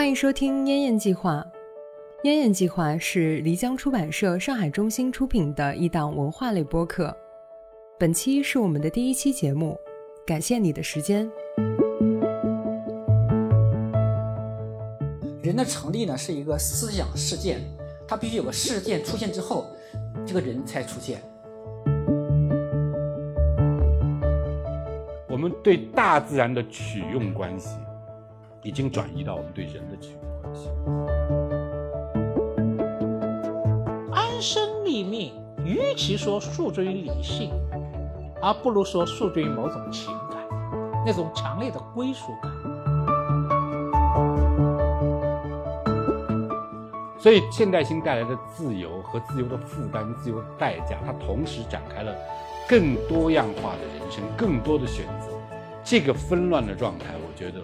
欢迎收听《燕燕计划》。《燕燕计划》是漓江出版社上海中心出品的一档文化类播客。本期是我们的第一期节目，感谢你的时间。人的成立呢是一个思想事件，它必须有个事件出现之后，这个人才出现。我们对大自然的取用关系。已经转移到我们对人的取用关系。安身立命，与其说诉诸于理性，而不如说诉诸于某种情感，那种强烈的归属感。所以，现代性带来的自由和自由的负担、自由的代价，它同时展开了更多样化的人生，更多的选择。这个纷乱的状态，我觉得。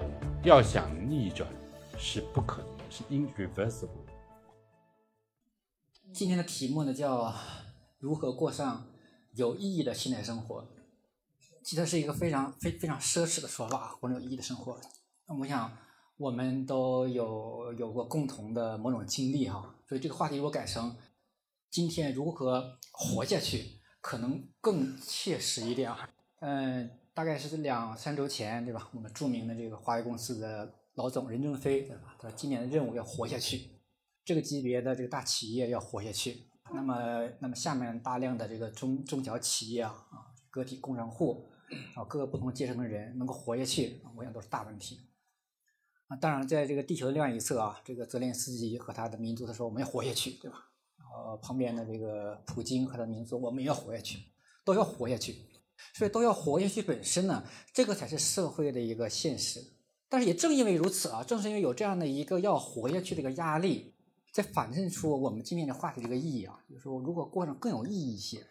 要想逆转是不可能的，是 irreversible。今天的题目呢叫如何过上有意义的现代生活。其实是一个非常非非常奢侈的说法，过上有意义的生活。那我想我们都有有过共同的某种经历哈，所以这个话题如果改成今天如何活下去，可能更切实一点啊。嗯。大概是两三周前，对吧？我们著名的这个华为公司的老总任正非，对吧？他说今年的任务要活下去，这个级别的这个大企业要活下去。那么，那么下面大量的这个中中小企业啊，啊，个体工商户啊，各个不同阶层的人能够活下去，我想都是大问题。啊，当然，在这个地球的另外一侧啊，这个泽连斯基和他的民族他说我们要活下去，对吧？呃，旁边的这个普京和他的民族我们也要活下去，都要活下去。所以都要活下去本身呢，这个才是社会的一个现实。但是也正因为如此啊，正是因为有这样的一个要活下去的一个压力，在反衬出我们今天的话题这个意义啊，就是说如果过上更有意义一些。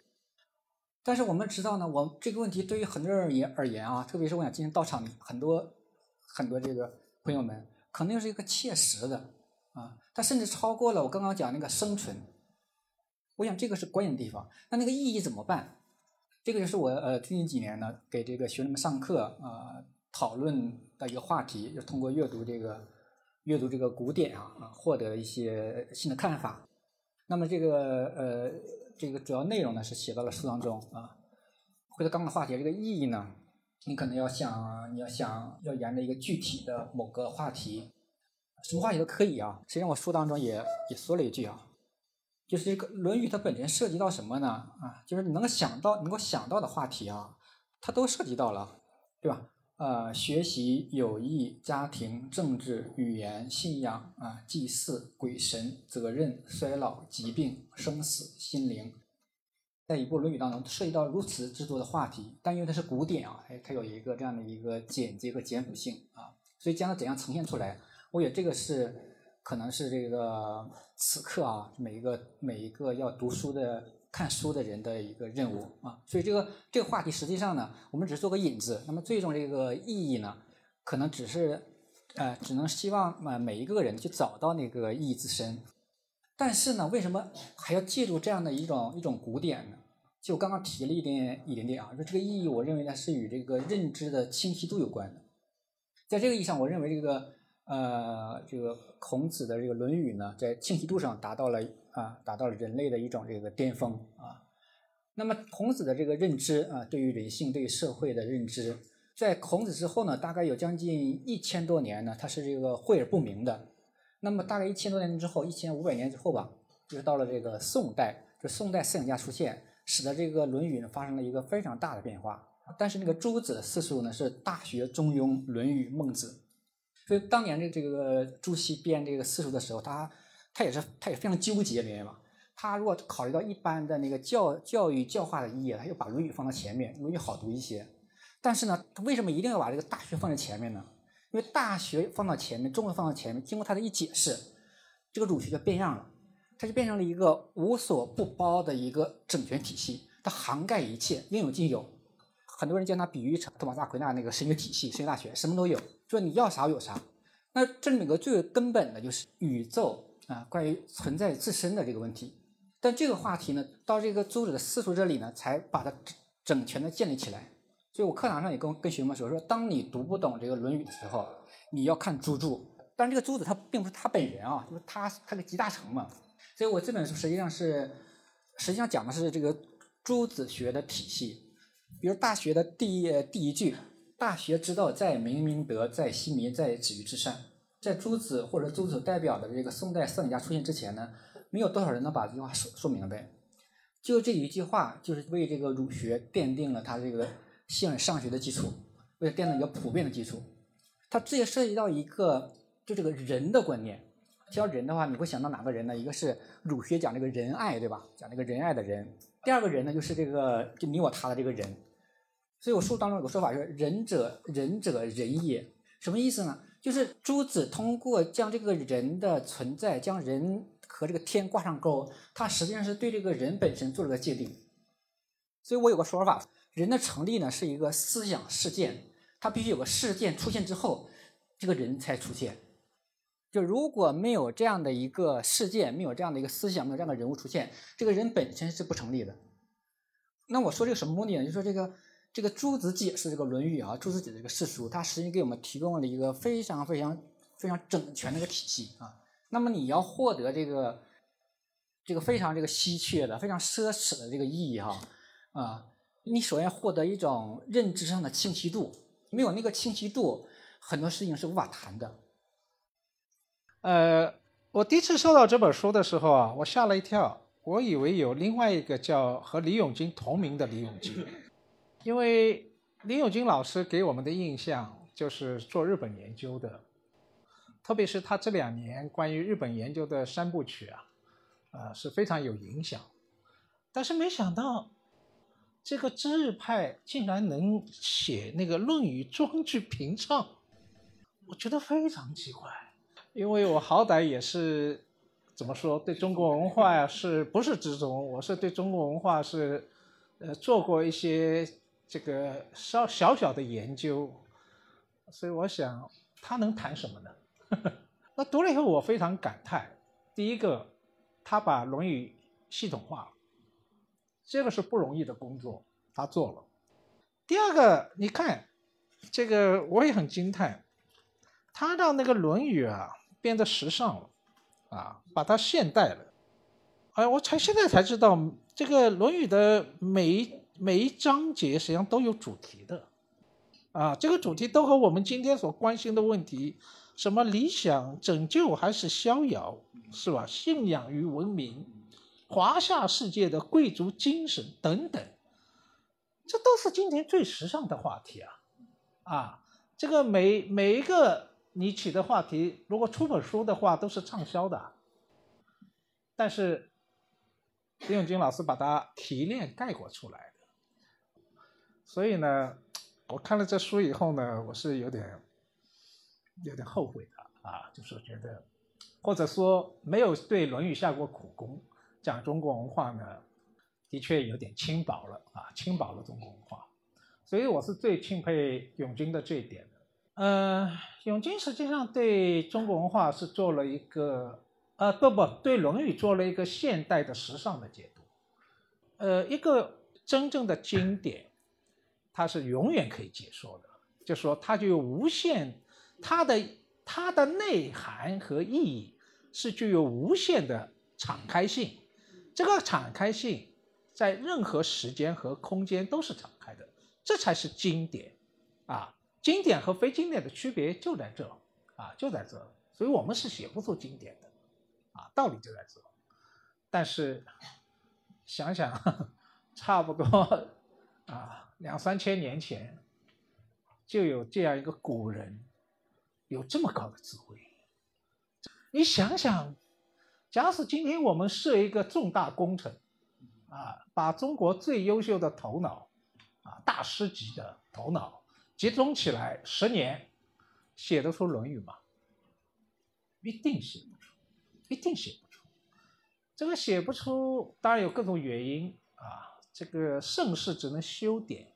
但是我们知道呢，我这个问题对于很多人而言而言啊，特别是我想今天到场很多很多这个朋友们，可能是一个切实的啊，它甚至超过了我刚刚讲那个生存。我想这个是关键的地方。那那个意义怎么办？这个就是我呃最近几年呢给这个学生们上课啊讨论的一个话题，就通过阅读这个阅读这个古典啊啊获得一些新的看法。那么这个呃这个主要内容呢是写到了书当中啊。回到刚刚的话题，这个意义呢，你可能要想你要想要沿着一个具体的某个话题，什么话题都可以啊。实际上我书当中也也说了一句啊。就是这个《论语》，它本身涉及到什么呢？啊，就是你能想到、能够想到的话题啊，它都涉及到了，对吧？呃，学习、友谊、家庭、政治、语言、信仰啊、祭祀、鬼神、责任、衰老、疾病、生死、心灵，在一部《论语》当中涉及到如此之多的话题，但因为它是古典啊，哎，它有一个这样的一个简洁和简朴性啊，所以将它怎样呈现出来，我觉得这个是。可能是这个此刻啊，每一个每一个要读书的、看书的人的一个任务啊，所以这个这个话题实际上呢，我们只是做个引子。那么最终这个意义呢，可能只是呃，只能希望呃每一个人去找到那个意义自身。但是呢，为什么还要借助这样的一种一种古典呢？就刚刚提了一点一点点啊，说这个意义，我认为呢是与这个认知的清晰度有关的。在这个意义上，我认为这个。呃，这个孔子的这个《论语》呢，在清晰度上达到了啊，达到了人类的一种这个巅峰啊。那么孔子的这个认知啊，对于人性、对于社会的认知，在孔子之后呢，大概有将近一千多年呢，它是这个晦而不明的。那么大概一千多年之后，一千五百年之后吧，就是到了这个宋代，就宋代思想家出现，使得这个《论语》呢发生了一个非常大的变化。但是那个诸子的四书呢，是《大学》《中庸》《论语》《孟子》。所以当年的这个朱熹编这个四书的时候，他他也是他也非常纠结，明白吗？他如果考虑到一般的那个教教育教化的意义，他又把《论语》放到前面，《论语》好读一些。但是呢，他为什么一定要把这个《大学》放在前面呢？因为《大学》放到前面，《中文》放到前面，经过他的一解释，这个儒学就变样了，它就变成了一个无所不包的一个整全体系，它涵盖一切，应有尽有。很多人将它比喻成托马斯·奎纳那个神学体系，神学大学什么都有。说你要啥有啥，那这里面个最根本的就是宇宙啊，关于存在自身的这个问题。但这个话题呢，到这个朱子的四书这里呢，才把它整全的建立起来。所以我课堂上也跟跟学生们说，说当你读不懂这个《论语》的时候，你要看朱注，当然这个朱子他并不是他本人啊，就是他他个集大成嘛。所以我这本书实际上是实际上讲的是这个朱子学的体系。比如《大学》的第一第一句：“大学之道，在明明德，在亲民，在止于至善。”在朱子或者朱子代表的这个宋代思想家出现之前呢，没有多少人能把这句话说说明白。就这一句话，就是为这个儒学奠定了他这个性上学的基础，为了奠定一个普遍的基础。它这也涉及到一个就这个人的观念。提到人的话，你会想到哪个人呢？一个是儒学讲这个仁爱，对吧？讲这个仁爱的人。第二个人呢，就是这个就你我他的这个人。所以我书当中有个说法，是仁者仁者仁也，什么意思呢？就是朱子通过将这个人的存在，将人和这个天挂上钩，他实际上是对这个人本身做了个界定。所以我有个说法，人的成立呢是一个思想事件，它必须有个事件出现之后，这个人才出现。就如果没有这样的一个事件，没有这样的一个思想，没有这样的人物出现，这个人本身是不成立的。那我说这个什么目的呢？就说这个。这个朱子解释这个《论语》啊，朱子解这个释书，它实际给我们提供了一个非常非常非常整全的一个体系啊。那么你要获得这个这个非常这个稀缺的、非常奢侈的这个意义哈啊，你首先获得一种认知上的清晰度，没有那个清晰度，很多事情是无法谈的。呃，我第一次收到这本书的时候啊，我吓了一跳，我以为有另外一个叫和李永金同名的李永金。因为林永金老师给我们的印象就是做日本研究的，特别是他这两年关于日本研究的三部曲啊，呃是非常有影响。但是没想到，这个知日派竟然能写那个《论语》庄句平唱，我觉得非常奇怪。因为我好歹也是怎么说，对中国文化是不是之中？我是对中国文化是呃做过一些。这个稍小小的研究，所以我想他能谈什么呢？那读了以后我非常感叹。第一个，他把《论语》系统化，这个是不容易的工作，他做了。第二个，你看这个我也很惊叹，他让那个《论语》啊变得时尚了，啊，把它现代了。哎，我才现在才知道这个《论语》的每一。每一章节实际上都有主题的，啊，这个主题都和我们今天所关心的问题，什么理想、拯救还是逍遥，是吧？信仰与文明，华夏世界的贵族精神等等，这都是今天最时尚的话题啊！啊，这个每每一个你起的话题，如果出本书的话，都是畅销的。但是李永金老师把它提炼概括出来。所以呢，我看了这书以后呢，我是有点有点后悔的啊，就是觉得，或者说没有对《论语》下过苦功，讲中国文化呢，的确有点轻薄了啊，轻薄了中国文化。所以我是最钦佩永军的这一点的。嗯，永军实际上对中国文化是做了一个，呃，不不对《论语》做了一个现代的时尚的解读。呃，一个真正的经典。它是永远可以解说的，就说它具有无限，它的它的内涵和意义是具有无限的敞开性，这个敞开性在任何时间和空间都是敞开的，这才是经典，啊，经典和非经典的区别就在这，啊，就在这，所以我们是写不出经典的，啊，道理就在这，但是想想，差不多，啊。两三千年前，就有这样一个古人，有这么高的智慧。你想想，假使今天我们设一个重大工程，啊，把中国最优秀的头脑，啊，大师级的头脑集中起来，十年写得出《论语》吗？一定写不出，一定写不出。这个写不出，当然有各种原因啊。这个盛世只能修典，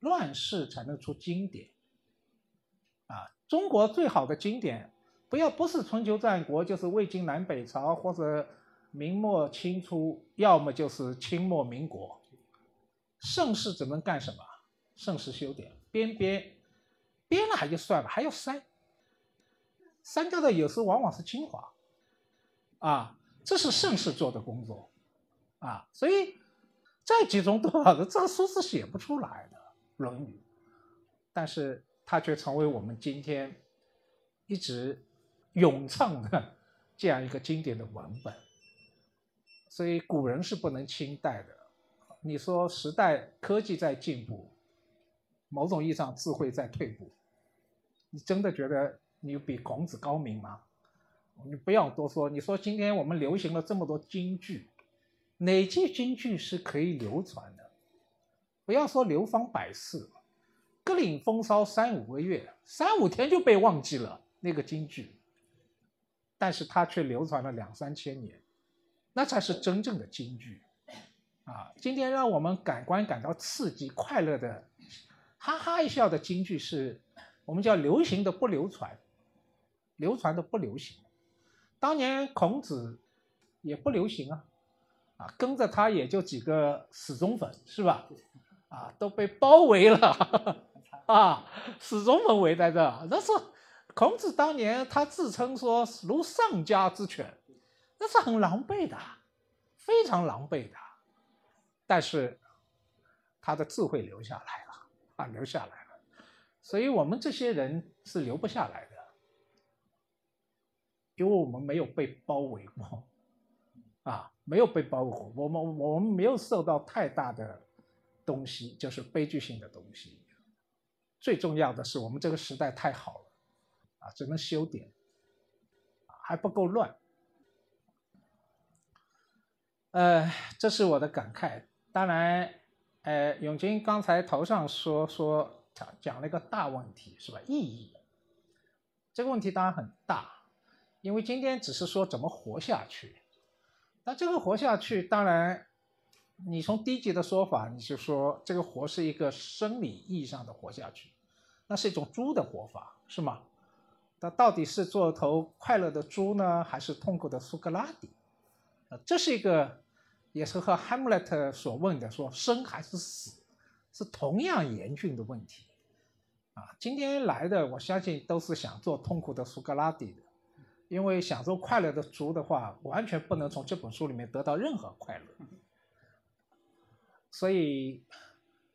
乱世才能出经典。啊，中国最好的经典，不要不是春秋战国，就是魏晋南北朝或者明末清初，要么就是清末民国。盛世只能干什么？盛世修典，编编编了还就算了，还要删。删掉的有时候往往是精华，啊，这是盛世做的工作，啊，所以再集中多少的这个书是写不出来的《论语》，但是它却成为我们今天一直咏唱的 这样一个经典的文本。所以古人是不能轻代的。你说时代科技在进步，某种意义上智慧在退步，你真的觉得你比孔子高明吗？你不要多说。你说今天我们流行了这么多京剧，哪句京剧是可以流传的？不要说流芳百世，各领风骚三五个月，三五天就被忘记了那个京剧，但是它却流传了两三千年。那才是真正的京剧，啊！今天让我们感官感到刺激、快乐的，哈哈一笑的京剧，是我们叫流行的不流传，流传的不流行。当年孔子也不流行啊，跟着他也就几个死忠粉，是吧？啊，都被包围了，啊，死忠粉围在这。那是孔子当年他自称说如上家之犬。那是很狼狈的，非常狼狈的，但是他的智慧留下来了啊，留下来了，所以我们这些人是留不下来的，因为我们没有被包围过，啊，没有被包裹，我们我们没有受到太大的东西，就是悲剧性的东西。最重要的是，我们这个时代太好了，啊，只能修点，还不够乱。呃，这是我的感慨。当然，呃，永军刚才头上说说讲讲了一个大问题，是吧？意义，这个问题当然很大，因为今天只是说怎么活下去。那这个活下去，当然，你从低级的说法，你就说这个活是一个生理意义上的活下去，那是一种猪的活法，是吗？那到底是做头快乐的猪呢，还是痛苦的苏格拉底？呃，这是一个。也是和 Hamlet 所问的说生还是死，是同样严峻的问题，啊，今天来的我相信都是想做痛苦的苏格拉底的，因为享受快乐的猪的话，完全不能从这本书里面得到任何快乐，所以，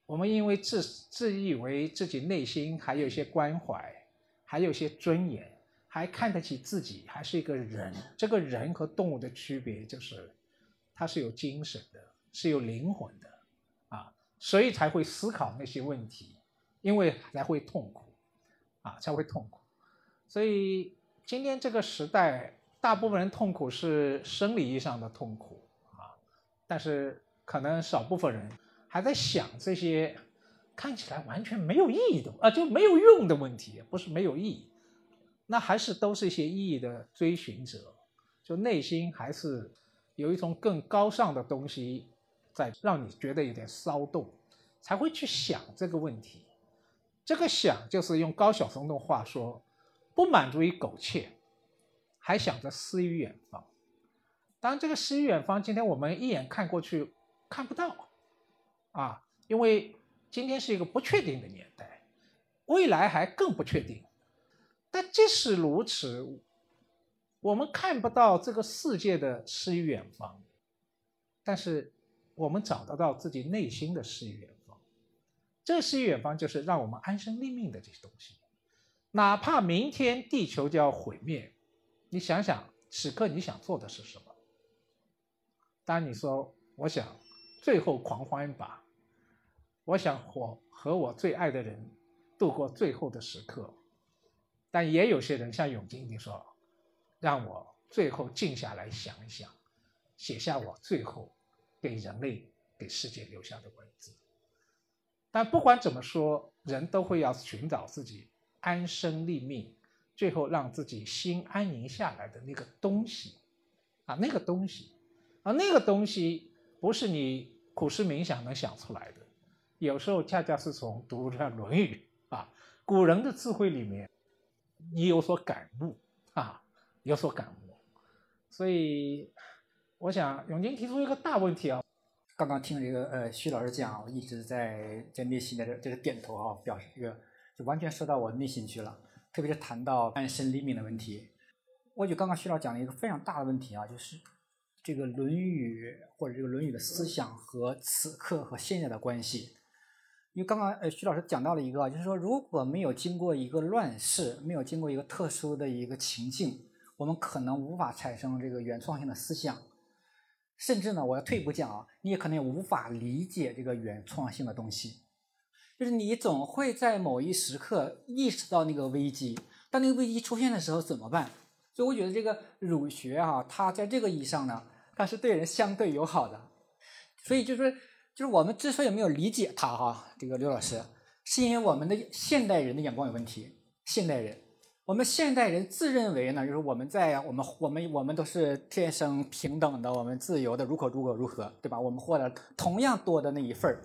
我们因为自自以为自己内心还有一些关怀，还有一些尊严，还看得起自己，还是一个人，这个人和动物的区别就是。它是有精神的，是有灵魂的，啊，所以才会思考那些问题，因为才会痛苦，啊，才会痛苦。所以今天这个时代，大部分人痛苦是生理意义上的痛苦，啊，但是可能少部分人还在想这些看起来完全没有意义的啊，就没有用的问题，不是没有意义，那还是都是一些意义的追寻者，就内心还是。有一种更高尚的东西在让你觉得有点骚动，才会去想这个问题。这个想就是用高晓松的话说，不满足于苟且，还想着诗与远方。当然，这个诗与远方，今天我们一眼看过去看不到啊，因为今天是一个不确定的年代，未来还更不确定。但即使如此。我们看不到这个世界的诗与远方，但是我们找得到自己内心的诗与远方。这诗与远方就是让我们安身立命的这些东西。哪怕明天地球就要毁灭，你想想，此刻你想做的是什么？当你说我想最后狂欢一把，我想我和我最爱的人度过最后的时刻，但也有些人像永金你说。让我最后静下来想一想，写下我最后给人类、给世界留下的文字。但不管怎么说，人都会要寻找自己安身立命，最后让自己心安宁下来的那个东西啊，那个东西啊，那个东西不是你苦思冥想能想出来的，有时候恰恰是从读了《论语》啊，古人的智慧里面，你有所感悟啊。有所感悟，所以我想永金提出一个大问题啊。刚刚听这个呃徐老师讲，我一直在在内心的这个点头啊，表示这个就完全说到我内心去了。特别是谈到安身立命的问题。我觉得刚刚徐老讲了一个非常大的问题啊，就是这个《论语》或者这个《论语》的思想和此刻和现在的关系。因为刚刚呃徐老师讲到了一个，就是说如果没有经过一个乱世，没有经过一个特殊的一个情境，我们可能无法产生这个原创性的思想，甚至呢，我要退一步讲啊，你也可能也无法理解这个原创性的东西。就是你总会在某一时刻意识到那个危机，当那个危机出现的时候怎么办？所以我觉得这个儒学啊，它在这个意义上呢，它是对人相对友好的。所以就是就是我们之所以没有理解它哈，这个刘老师，是因为我们的现代人的眼光有问题。现代人，我们现代人自认为呢，就是我们在我们我们我们都是天生平等的，我们自由的，如何如何如何，对吧？我们获得同样多的那一份儿。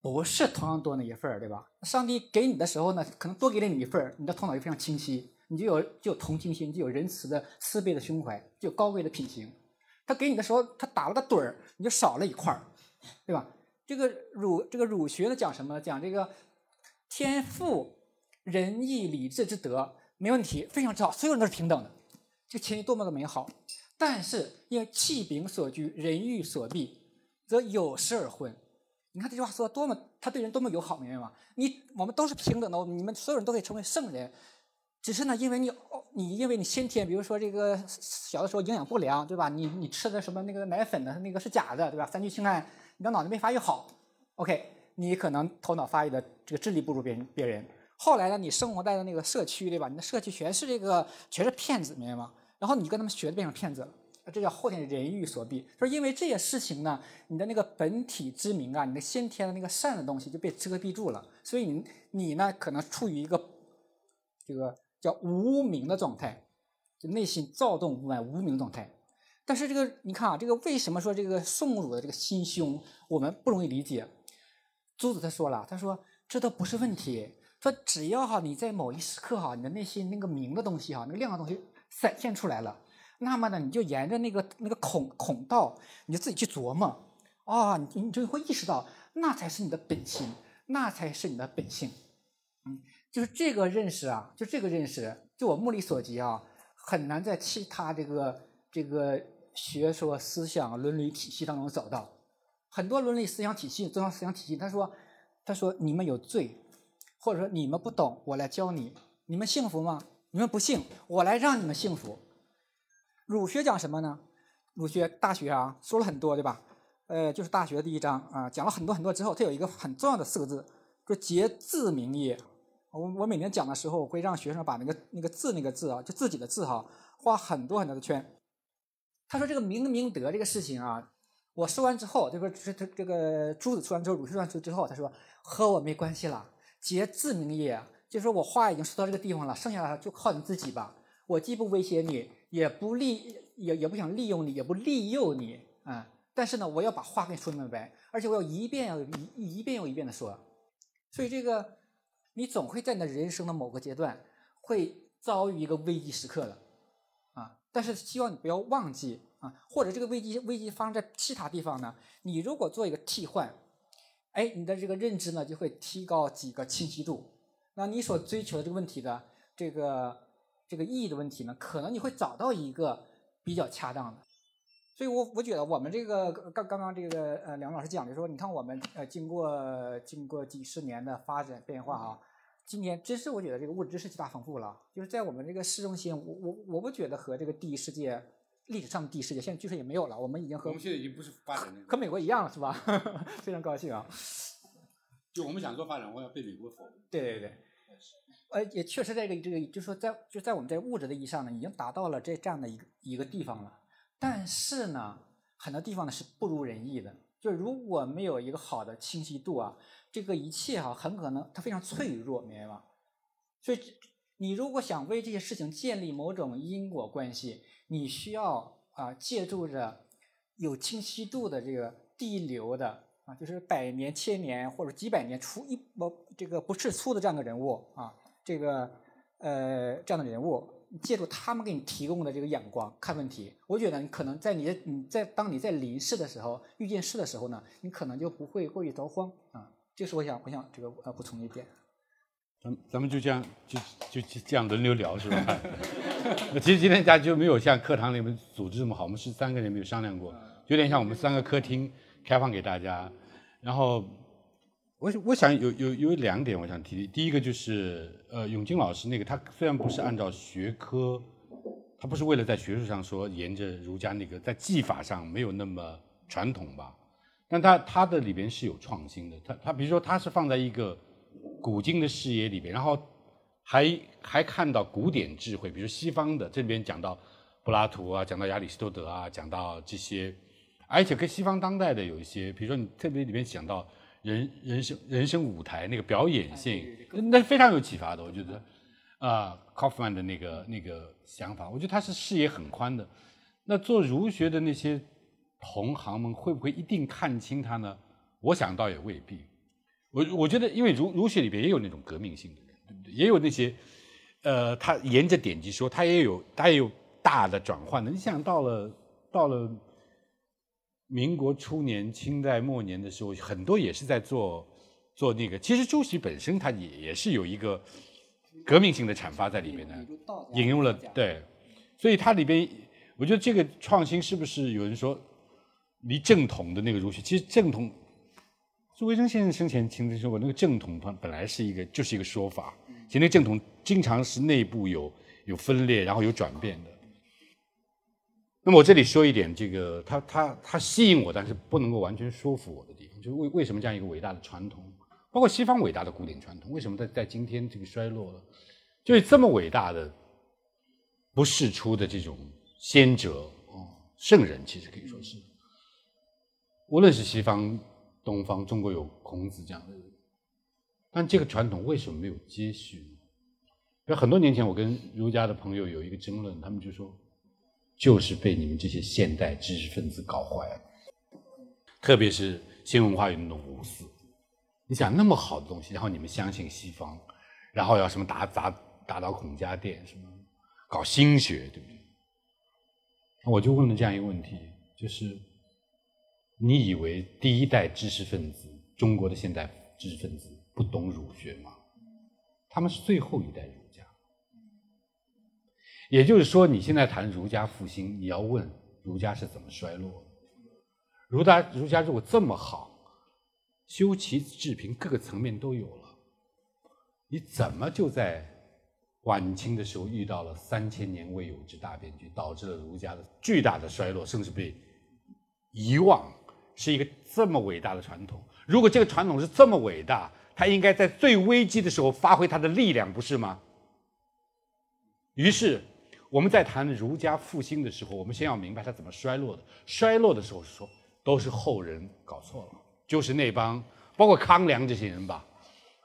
不是同样多那一份儿，对吧？上帝给你的时候呢，可能多给了你一份儿，你的头脑就非常清晰，你就有就有同情心，就有仁慈的慈悲的胸怀，就有高贵的品行。他给你的时候，他打了个盹儿，你就少了一块儿，对吧？这个儒这个儒学呢讲什么？讲这个天赋、仁义、礼智之德没问题，非常之好，所有人都是平等的，这前提多么的美好。但是因为气柄所居，人欲所避，则有失而昏。你看这句话说的多么，他对人多么友好，明白吗？你我们都是平等的，你们所有人都可以成为圣人，只是呢，因为你，你因为你先天，比如说这个小的时候营养不良，对吧？你你吃的什么那个奶粉的那个是假的，对吧？三聚氰胺，你的脑子没发育好，OK，你可能头脑发育的这个智力不如别人别人。后来呢，你生活在的那个社区，对吧？你的社区全是这个全是骗子，明白吗？然后你跟他们学的变成骗子了。这叫后天人欲所逼，说因为这些事情呢，你的那个本体之名啊，你的先天的那个善的东西就被遮蔽住了，所以你你呢可能处于一个这个叫无名的状态，就内心躁动不安、无名状态。但是这个你看啊，这个为什么说这个宋儒的这个心胸我们不容易理解？朱子他说了，他说这都不是问题，说只要哈你在某一时刻哈，你的内心那个明的东西哈，那个亮的东西闪现出来了。那么呢，你就沿着那个那个孔孔道，你就自己去琢磨，啊，你你就会意识到，那才是你的本心，那才是你的本性，嗯，就是这个认识啊，就这个认识，就我目力所及啊，很难在其他这个这个学说思想伦理体系当中找到。很多伦理思想体系、宗教思想体系，他说，他说你们有罪，或者说你们不懂，我来教你，你们幸福吗？你们不幸，我来让你们幸福。儒学讲什么呢？儒学《大学》啊，说了很多，对吧？呃，就是《大学》第一章啊，讲了很多很多之后，它有一个很重要的四个字，说“节字明也”。我我每年讲的时候，我会让学生把那个那个字那个字啊，就自己的字哈，画很多很多的圈。他说这个明明德这个事情啊，我说完之后，这个这这这个朱子说完之后，儒说完之后，他说和我没关系了，“节字明也”，就是说我话已经说到这个地方了，剩下的就靠你自己吧，我既不威胁你。也不利，也也不想利用你，也不利诱你啊！但是呢，我要把话给你说明白，而且我要一遍又一一遍又一遍的说。所以这个，你总会在你的人生的某个阶段会遭遇一个危机时刻的啊！但是希望你不要忘记啊，或者这个危机危机发生在其他地方呢？你如果做一个替换，哎，你的这个认知呢就会提高几个清晰度。那你所追求的这个问题的这个。这个意义的问题呢，可能你会找到一个比较恰当的，所以我我觉得我们这个刚刚刚这个呃梁老师讲的说，你看我们呃经过经过几十年的发展变化啊，今天真是我觉得这个物质知识极大丰富了，就是在我们这个市中心，我我我不觉得和这个第一世界历史上的第一世界现在据说也没有了，我们已经和我们现在已经不是发展和美国一样了，是吧？非常高兴啊！就我们想做发展，我要被美国否。对对对。呃，也确实，这个这个，就是说，在就在我们在物质的意义上呢，已经达到了这这样的一个一个地方了。但是呢，很多地方呢是不如人意的。就如果没有一个好的清晰度啊，这个一切哈，很可能它非常脆弱，明白吗？所以，你如果想为这些事情建立某种因果关系，你需要啊，借助着有清晰度的这个地流的。啊，就是百年、千年或者几百年出一不这个不是粗的这样的人物啊，这个呃这样的人物，借助他们给你提供的这个眼光看问题，我觉得你可能在你的你在当你在临事的时候遇见事的时候呢，你可能就不会过于着慌啊。这是我想我想这个呃补充一点。咱咱们就这样就就就这样轮流聊是吧？其实今天大家就没有像课堂里面组织这么好，我们是三个人没有商量过，有点像我们三个客厅开放给大家。然后我我想有有有两点我想提，第一个就是呃永金老师那个他虽然不是按照学科，他不是为了在学术上说沿着儒家那个在技法上没有那么传统吧，但他他的里边是有创新的，他他比如说他是放在一个。古今的视野里边，然后还还看到古典智慧，比如西方的这边讲到柏拉图啊，讲到亚里士多德啊，讲到这些，而且跟西方当代的有一些，比如说你特别里面讲到人人生人生舞台那个表演性，那非常有启发的。我觉得啊，Kaufman 的那个那个想法，我觉得他是视野很宽的。那做儒学的那些同行们会不会一定看清他呢？我想倒也未必。我我觉得，因为儒儒学里边也有那种革命性的人，对不对？也有那些，呃，他沿着典籍说，他也有他也有大的转换的。你想到了到了民国初年、清代末年的时候，很多也是在做做那个。其实朱熹本身他也也是有一个革命性的阐发在里面的，引用了对，所以它里边，我觉得这个创新是不是有人说离正统的那个儒学？其实正统。朱维生先生生前曾经说过，那个正统本本来是一个就是一个说法，其实那个正统经常是内部有有分裂，然后有转变的。那么我这里说一点，这个他他他吸引我，但是不能够完全说服我的地方，就是为为什么这样一个伟大的传统，包括西方伟大的古典传统，为什么在在今天这个衰落了？就是这么伟大的不世出的这种先哲哦，圣人，其实可以说是，无论是西方。东方中国有孔子这样的人，但这个传统为什么没有接续呢？很多年前我跟儒家的朋友有一个争论，他们就说，就是被你们这些现代知识分子搞坏了，特别是新文化运动五四。你想那么好的东西，然后你们相信西方，然后要什么打砸打倒孔家店，什么搞新学，对不对？我就问了这样一个问题，就是。你以为第一代知识分子，中国的现代知识分子不懂儒学吗？他们是最后一代人。也就是说，你现在谈儒家复兴，你要问儒家是怎么衰落？儒家儒家如果这么好，修齐治平各个层面都有了，你怎么就在晚清的时候遇到了三千年未有之大变局，导致了儒家的巨大的衰落，甚至被遗忘？是一个这么伟大的传统，如果这个传统是这么伟大，它应该在最危机的时候发挥它的力量，不是吗？于是我们在谈儒家复兴的时候，我们先要明白它怎么衰落的。衰落的时候是说，都是后人搞错了，就是那帮包括康梁这些人吧，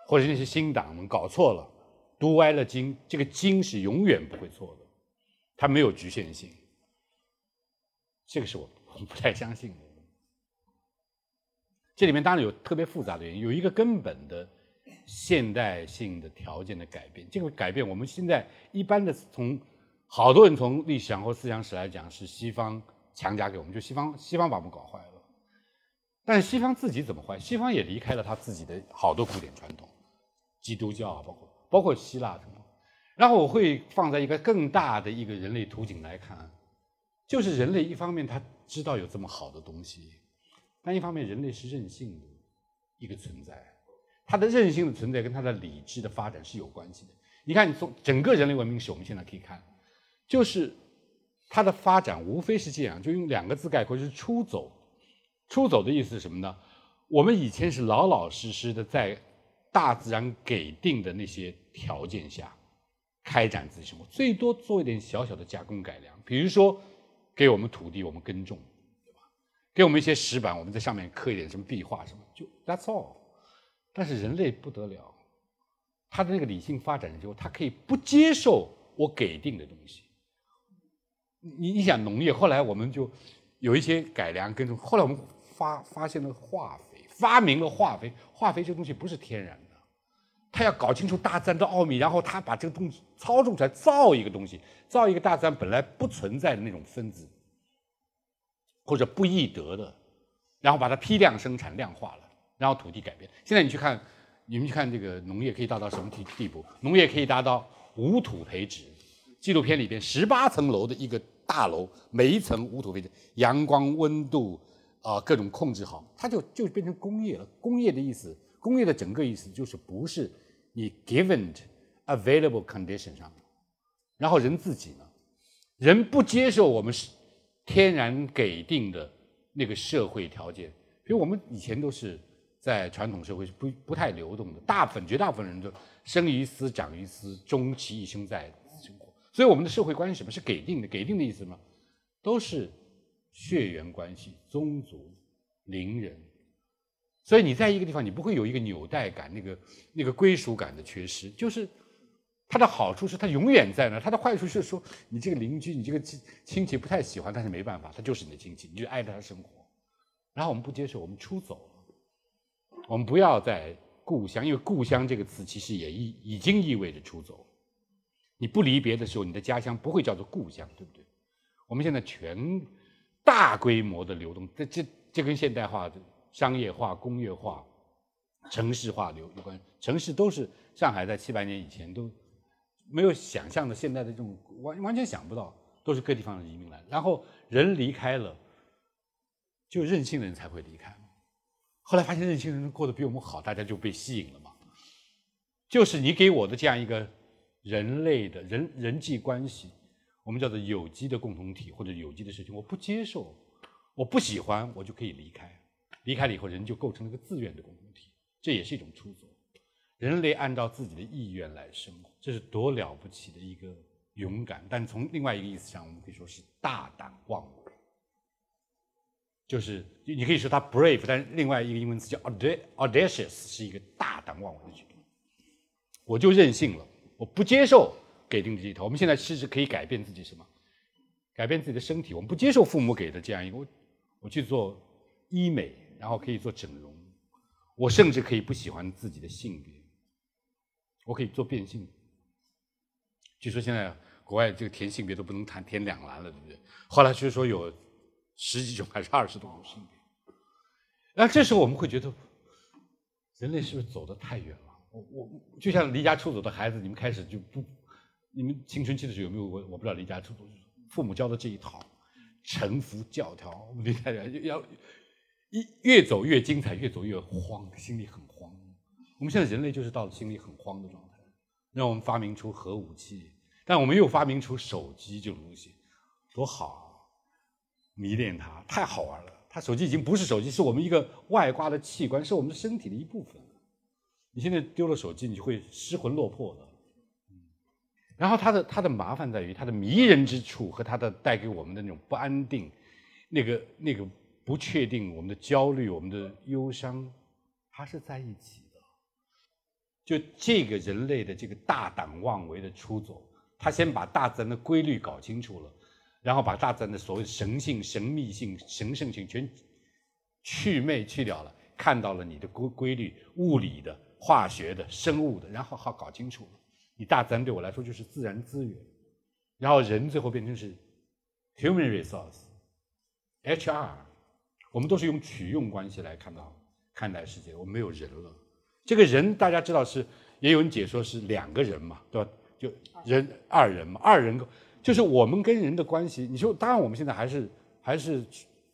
或者那些新党们搞错了，读歪了经。这个经是永远不会错的，它没有局限性。这个是我不太相信的。这里面当然有特别复杂的原因，有一个根本的现代性的条件的改变。这个改变，我们现在一般的从好多人从历史上或思想史来讲，是西方强加给我们，就西方西方把我们搞坏了。但是西方自己怎么坏？西方也离开了他自己的好多古典传统，基督教啊，包括包括希腊什么。然后我会放在一个更大的一个人类图景来看，就是人类一方面他知道有这么好的东西。但一方面，人类是任性的一个存在，他的任性的存在跟他的理智的发展是有关系的。你看，从整个人类文明史，我们现在可以看，就是它的发展无非是这样，就用两个字概括，就是出走。出走的意思是什么呢？我们以前是老老实实的在大自然给定的那些条件下开展自己生活，最多做一点小小的加工改良，比如说给我们土地，我们耕种。对吧给我们一些石板，我们在上面刻一点什么壁画什么，就 That's all。但是人类不得了，他的那个理性发展之后，他可以不接受我给定的东西。你你想农业，后来我们就有一些改良跟后来我们发发现了化肥，发明了化肥，化肥这东西不是天然的，他要搞清楚大自然的奥秘，然后他把这个东西操纵出来，造一个东西，造一个大自然本来不存在的那种分子。或者不易得的，然后把它批量生产、量化了，然后土地改变。现在你去看，你们去看这个农业可以达到什么地地步？农业可以达到无土培植。纪录片里边，十八层楼的一个大楼，每一层无土培植，阳光、温度啊、各种控制好，它就就变成工业了。工业的意思，工业的整个意思就是不是你 given available condition 上，然后人自己呢，人不接受我们是天然给定的那个社会条件，比如我们以前都是在传统社会是不不太流动的，大部分绝大部分人都生于斯长于斯，终其一生在，所以我们的社会关系什么是给定的？给定的意思吗？都是血缘关系、宗族、邻人。所以你在一个地方，你不会有一个纽带感、那个那个归属感的缺失。就是它的好处是它永远在那儿，它的坏处是说你这个邻居、你这个亲亲戚不太喜欢，但是没办法，他就是你的亲戚，你就挨着他生活。然后我们不接受，我们出走了。我们不要在故乡，因为故乡这个词其实也意已经意味着出走。你不离别的时候，你的家乡不会叫做故乡，对不对？我们现在全大规模的流动，这这这跟现代化的商业化、工业化、城市化有有关。城市都是上海在七百年以前都没有想象的，现在的这种完完全想不到，都是各地方的移民来。然后人离开了，就任性的人才会离开。后来发现任性人过得比我们好，大家就被吸引了嘛。就是你给我的这样一个人类的人人际关系，我们叫做有机的共同体或者有机的事情，我不接受，我不喜欢，我就可以离开。离开了以后，人就构成了一个自愿的共同体，这也是一种出走。人类按照自己的意愿来生活，这是多了不起的一个勇敢。但从另外一个意思上，我们可以说是大胆妄为。就是你可以说他 brave，但是另外一个英文词叫 audacious，是一个大胆妄为的举动。我就任性了，我不接受给定的这一套。我们现在其实可以改变自己什么？改变自己的身体。我们不接受父母给的这样一个，我我去做医美，然后可以做整容，我甚至可以不喜欢自己的性别，我可以做变性。据说现在国外这个填性别都不能谈填两栏了，对不对？后来据说有十几种还是二十多种性别。那这时候我们会觉得，人类是不是走得太远了？我我就像离家出走的孩子，你们开始就不，你们青春期的时候有没有我我不知道离家出走，父母教的这一套，臣服教条，离开要一越走越精彩，越走越慌，心里很慌。我们现在人类就是到了心里很慌的状态，让我们发明出核武器，但我们又发明出手机这种东西，多好啊！迷恋它，太好玩了。它手机已经不是手机，是我们一个外挂的器官，是我们的身体的一部分。你现在丢了手机，你就会失魂落魄的。然后它的它的麻烦在于它的迷人之处和它的带给我们的那种不安定，那个那个不确定，我们的焦虑，我们的忧伤，它是在一起的。就这个人类的这个大胆妄为的出走，他先把大自然的规律搞清楚了，然后把大自然的所谓神性、神秘性、神圣性全去魅去掉了，看到了你的规规律，物理的。化学的、生物的，然后好搞清楚。你大自然对我来说就是自然资源，然后人最后变成是 human resource，HR，我们都是用取用关系来看到看待世界，我们没有人了。这个人大家知道是，也有人解说是两个人嘛，对吧？就人二人嘛，二人就是我们跟人的关系。你说，当然我们现在还是还是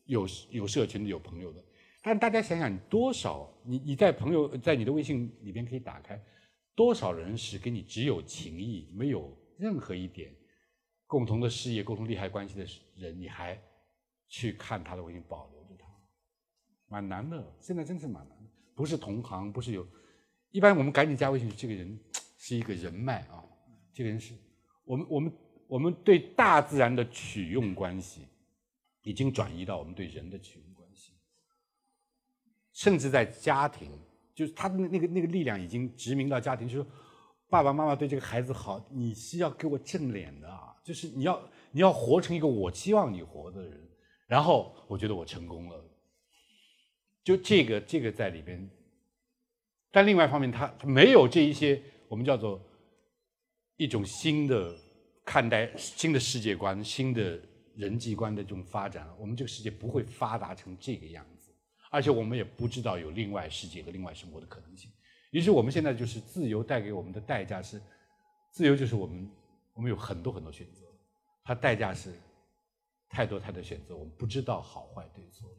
有有社群的、有朋友的。但大家想想，多少你你在朋友在你的微信里边可以打开，多少人是跟你只有情谊，没有任何一点共同的事业、共同利害关系的人，你还去看他的微信，保留着他，蛮难的。现在真是蛮难的，不是同行，不是有，一般我们赶紧加微信，这个人是一个人脉啊，这个人是我们我们我们对大自然的取用关系，已经转移到我们对人的取用。甚至在家庭，就是他的那个那个力量已经殖民到家庭，就是爸爸妈妈对这个孩子好，你是要给我正脸的啊，就是你要你要活成一个我期望你活的人，然后我觉得我成功了，就这个这个在里边。但另外一方面，他他没有这一些我们叫做一种新的看待新的世界观、新的人际观的这种发展，我们这个世界不会发达成这个样子。而且我们也不知道有另外世界和另外生活的可能性，于是我们现在就是自由带给我们的代价是，自由就是我们我们有很多很多选择，它代价是太多太多选择，我们不知道好坏对错。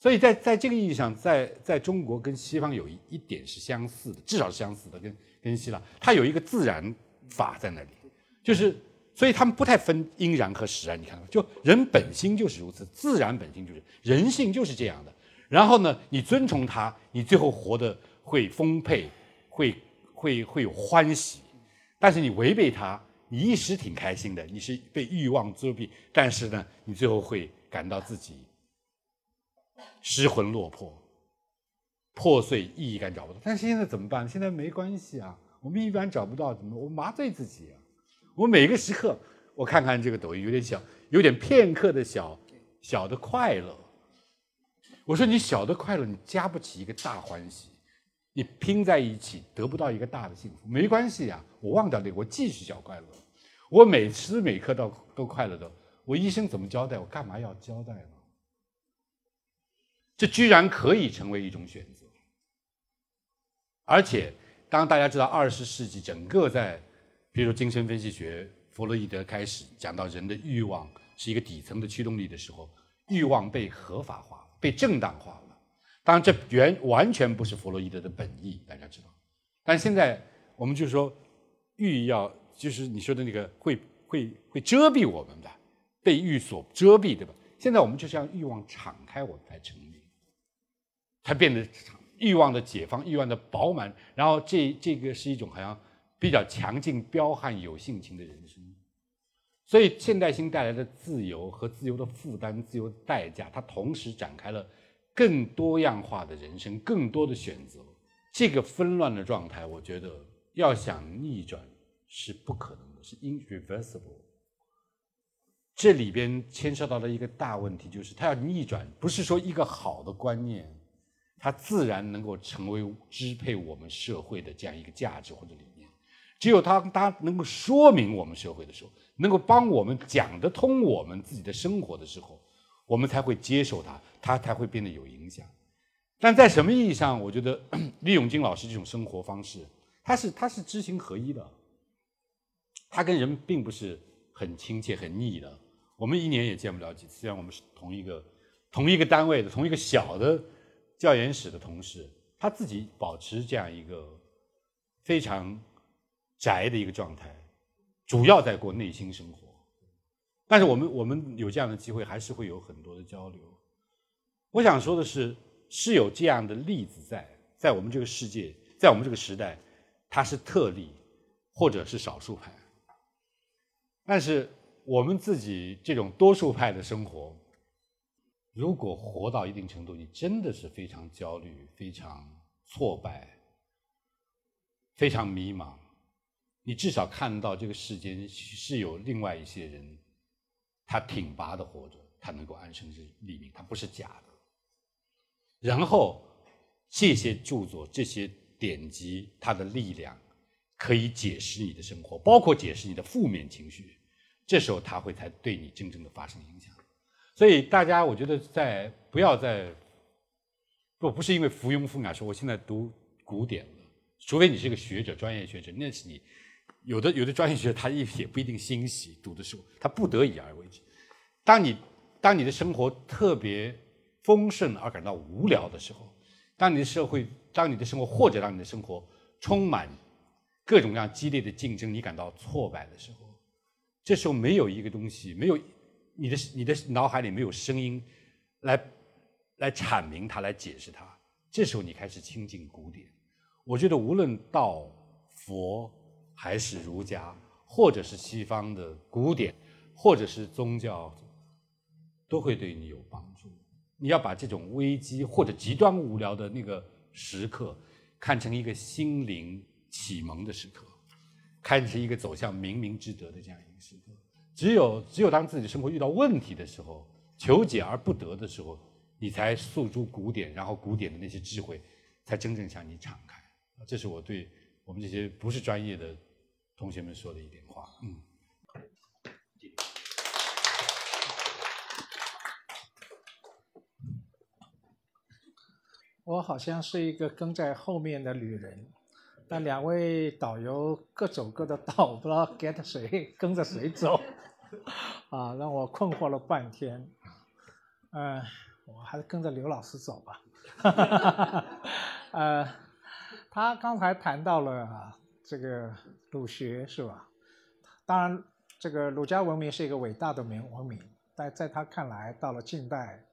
所以在在这个意义上，在在中国跟西方有一一点是相似的，至少是相似的，跟跟希腊，它有一个自然法在那里，就是所以他们不太分因然和实然，你看到就人本心就是如此，自然本性就是人性就是这样的。然后呢，你遵从它，你最后活得会丰沛，会会会有欢喜；但是你违背它，你一时挺开心的，你是被欲望遮蔽，但是呢，你最后会感到自己。失魂落魄，破碎，意义感找不到。但是现在怎么办？现在没关系啊，我们一般找不到，怎么？我麻醉自己啊！我每个时刻，我看看这个抖音，有点小，有点片刻的小小的快乐。我说你小的快乐，你加不起一个大欢喜，你拼在一起得不到一个大的幸福，没关系呀。我忘掉那个，我继续小快乐。我每时每刻都都快乐的。我医生怎么交代？我干嘛要交代呢？这居然可以成为一种选择，而且当大家知道二十世纪整个在，比如说精神分析学，弗洛伊德开始讲到人的欲望是一个底层的驱动力的时候，欲望被合法化，被正当化了。当然，这原完全不是弗洛伊德的本意，大家知道。但现在我们就说，欲要就是你说的那个会会会遮蔽我们的，被欲所遮蔽，对吧？现在我们就是要欲望敞开，我们才成立。才变得欲望的解放，欲望的饱满，然后这这个是一种好像比较强劲、彪悍、有性情的人生。所以现代性带来的自由和自由的负担、自由的代价，它同时展开了更多样化的人生、更多的选择。这个纷乱的状态，我觉得要想逆转是不可能的，是 irreversible。这里边牵涉到了一个大问题，就是它要逆转，不是说一个好的观念。它自然能够成为支配我们社会的这样一个价值或者理念。只有它它能够说明我们社会的时候，能够帮我们讲得通我们自己的生活的时候，我们才会接受它，它才会变得有影响。但在什么意义上，我觉得 李永金老师这种生活方式，他是他是知行合一的，他跟人并不是很亲切很腻的。我们一年也见不了几次，虽然我们是同一个同一个单位的，同一个小的。教研室的同事，他自己保持这样一个非常宅的一个状态，主要在过内心生活。但是我们我们有这样的机会，还是会有很多的交流。我想说的是，是有这样的例子在，在我们这个世界，在我们这个时代，它是特例或者是少数派。但是我们自己这种多数派的生活。如果活到一定程度，你真的是非常焦虑、非常挫败、非常迷茫，你至少看到这个世间是有另外一些人，他挺拔的活着，他能够安身立命，他不是假的。然后这些著作、这些典籍，它的力量可以解释你的生活，包括解释你的负面情绪，这时候他会才对你真正的发生影响。所以大家，我觉得在不要再不不是因为附庸风雅说我现在读古典了，除非你是个学者、专业学者，那是你有的有的专业学他也也不一定欣喜读的书，他不得已而为之。当你当你的生活特别丰盛而感到无聊的时候，当你的社会当你的生活或者让你的生活充满各种各样激烈的竞争，你感到挫败的时候，这时候没有一个东西没有。你的你的脑海里没有声音，来来阐明它，来解释它。这时候你开始亲近古典。我觉得无论道、佛，还是儒家，或者是西方的古典，或者是宗教，都会对你有帮助。你要把这种危机或者极端无聊的那个时刻，看成一个心灵启蒙的时刻，看成一个走向冥冥之德的这样一个时刻。只有只有当自己生活遇到问题的时候，求解而不得的时候，你才诉诸古典，然后古典的那些智慧才真正向你敞开。这是我对我们这些不是专业的同学们说的一点话。嗯。我好像是一个跟在后面的旅人，但两位导游各走各的道，我不知道 get 谁跟着谁走，啊，让我困惑了半天。嗯，我还是跟着刘老师走吧。呃，他刚才谈到了这个儒学是吧？当然，这个儒家文明是一个伟大的文文明，但在他看来，到了近代。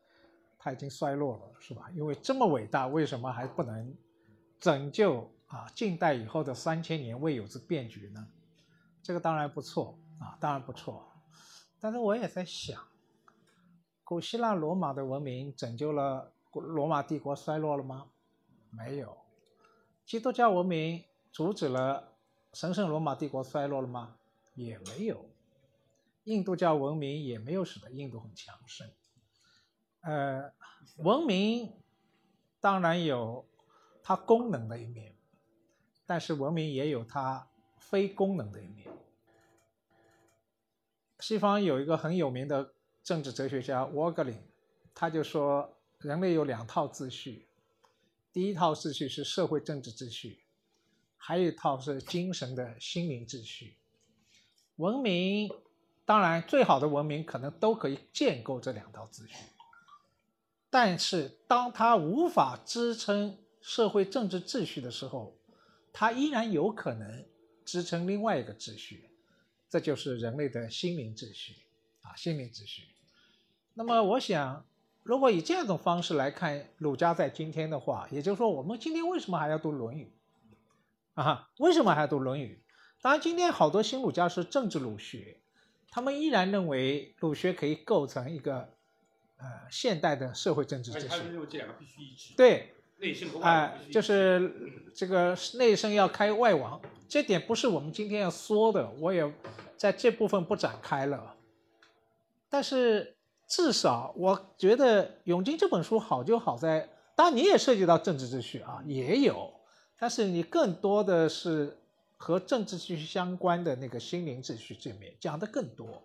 它已经衰落了，是吧？因为这么伟大，为什么还不能拯救啊？近代以后的三千年未有之变局呢？这个当然不错啊，当然不错。但是我也在想，古希腊罗马的文明拯救了罗马帝国衰落了吗？没有。基督教文明阻止了神圣罗马帝国衰落了吗？也没有。印度教文明也没有使得印度很强盛。呃，文明当然有它功能的一面，但是文明也有它非功能的一面。西方有一个很有名的政治哲学家沃格林，他就说人类有两套秩序，第一套秩序是社会政治秩序，还有一套是精神的心灵秩序。文明当然最好的文明可能都可以建构这两套秩序。但是，当它无法支撑社会政治秩序的时候，它依然有可能支撑另外一个秩序，这就是人类的心灵秩序啊，心灵秩序。那么，我想，如果以这样一种方式来看儒家在今天的话，也就是说，我们今天为什么还要读《论语》啊？为什么还要读《论语》？当然，今天好多新儒家是政治儒学，他们依然认为儒学可以构成一个。呃，现代的社会政治秩序，这两个必须一致。对，内圣和外王就是这个内圣要开外王，这点不是我们今天要说的，我也在这部分不展开了。但是至少我觉得《永金》这本书好就好在，当然你也涉及到政治秩序啊，也有，但是你更多的是和政治秩序相关的那个心灵秩序这面讲的更多。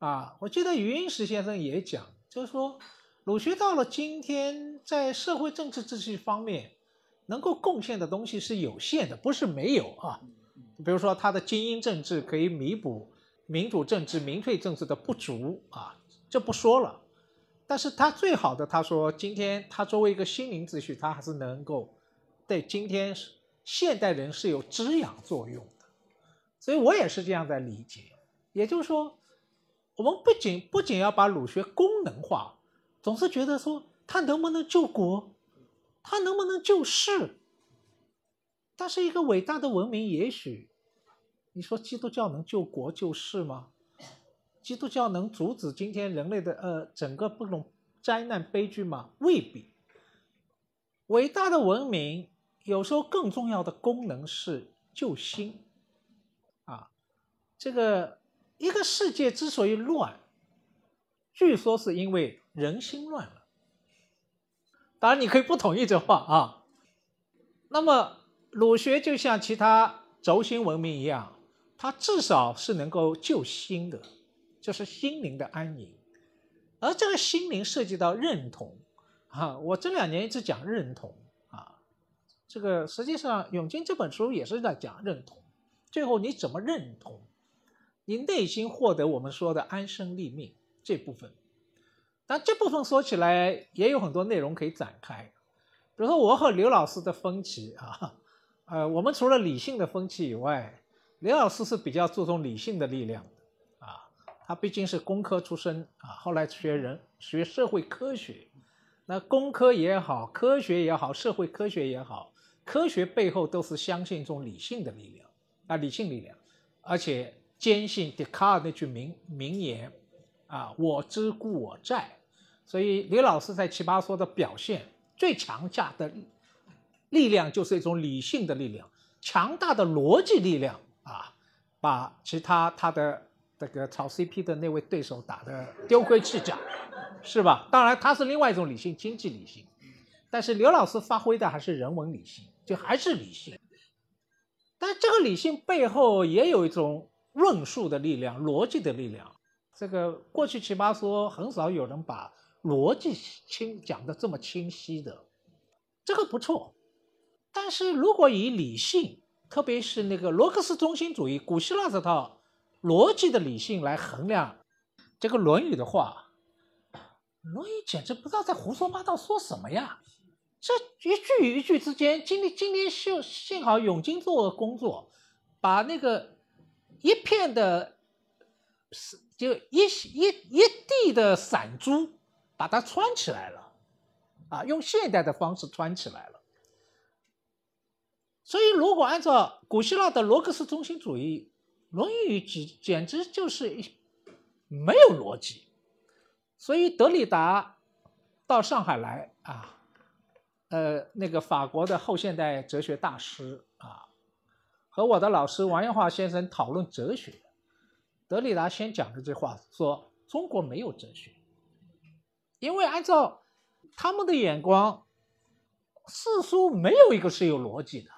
啊，我记得余英时先生也讲。就是说，儒学到了今天，在社会政治秩序方面，能够贡献的东西是有限的，不是没有啊。比如说，他的精英政治可以弥补民主政治、民粹政治的不足啊，这不说了。但是他最好的，他说，今天他作为一个心灵秩序，他还是能够对今天现代人是有滋养作用的。所以我也是这样在理解，也就是说。我们不仅不仅要把儒学功能化，总是觉得说它能不能救国，它能不能救世？但是一个伟大的文明，也许你说基督教能救国救世吗？基督教能阻止今天人类的呃整个各种灾难悲剧吗？未必。伟大的文明有时候更重要的功能是救心啊，这个。一个世界之所以乱，据说是因为人心乱了。当然，你可以不同意这话啊。那么，儒学就像其他轴心文明一样，它至少是能够救心的，就是心灵的安宁。而这个心灵涉及到认同啊，我这两年一直讲认同啊。这个实际上，《永金》这本书也是在讲认同。最后，你怎么认同？你内心获得我们说的安身立命这部分，但这部分说起来也有很多内容可以展开。比如说我和刘老师的分歧啊，呃，我们除了理性的分歧以外，刘老师是比较注重理性的力量。他毕竟是工科出身啊，后来学人学社会科学，那工科也好，科学也好，社会科学也好，科学背后都是相信一种理性的力量啊，理性力量，而且。坚信笛卡尔那句名名言，啊，我知故我在。所以李老师在奇葩说的表现最强大的力量就是一种理性的力量，强大的逻辑力量啊，把其他他的这个炒 CP 的那位对手打得丢盔弃甲，是吧？当然他是另外一种理性，经济理性，但是刘老师发挥的还是人文理性，就还是理性。但这个理性背后也有一种。论述的力量，逻辑的力量，这个过去奇葩说很少有人把逻辑清讲的这么清晰的。这个不错。但是如果以理性，特别是那个罗克斯中心主义、古希腊这套逻辑的理性来衡量这个《论语》的话，《论语》简直不知道在胡说八道说什么呀！这一句与一句之间，今天今天幸幸好永金做工作，把那个一片的，是就一一一地的散珠，把它穿起来了，啊，用现代的方式穿起来了。所以，如果按照古希腊的罗克斯中心主义，《论语》简简直就是一没有逻辑。所以，德里达到上海来啊。呃，那个法国的后现代哲学大师啊，和我的老师王阳华先生讨论哲学，德里达先讲这话说：“中国没有哲学，因为按照他们的眼光，四书没有一个是有逻辑的，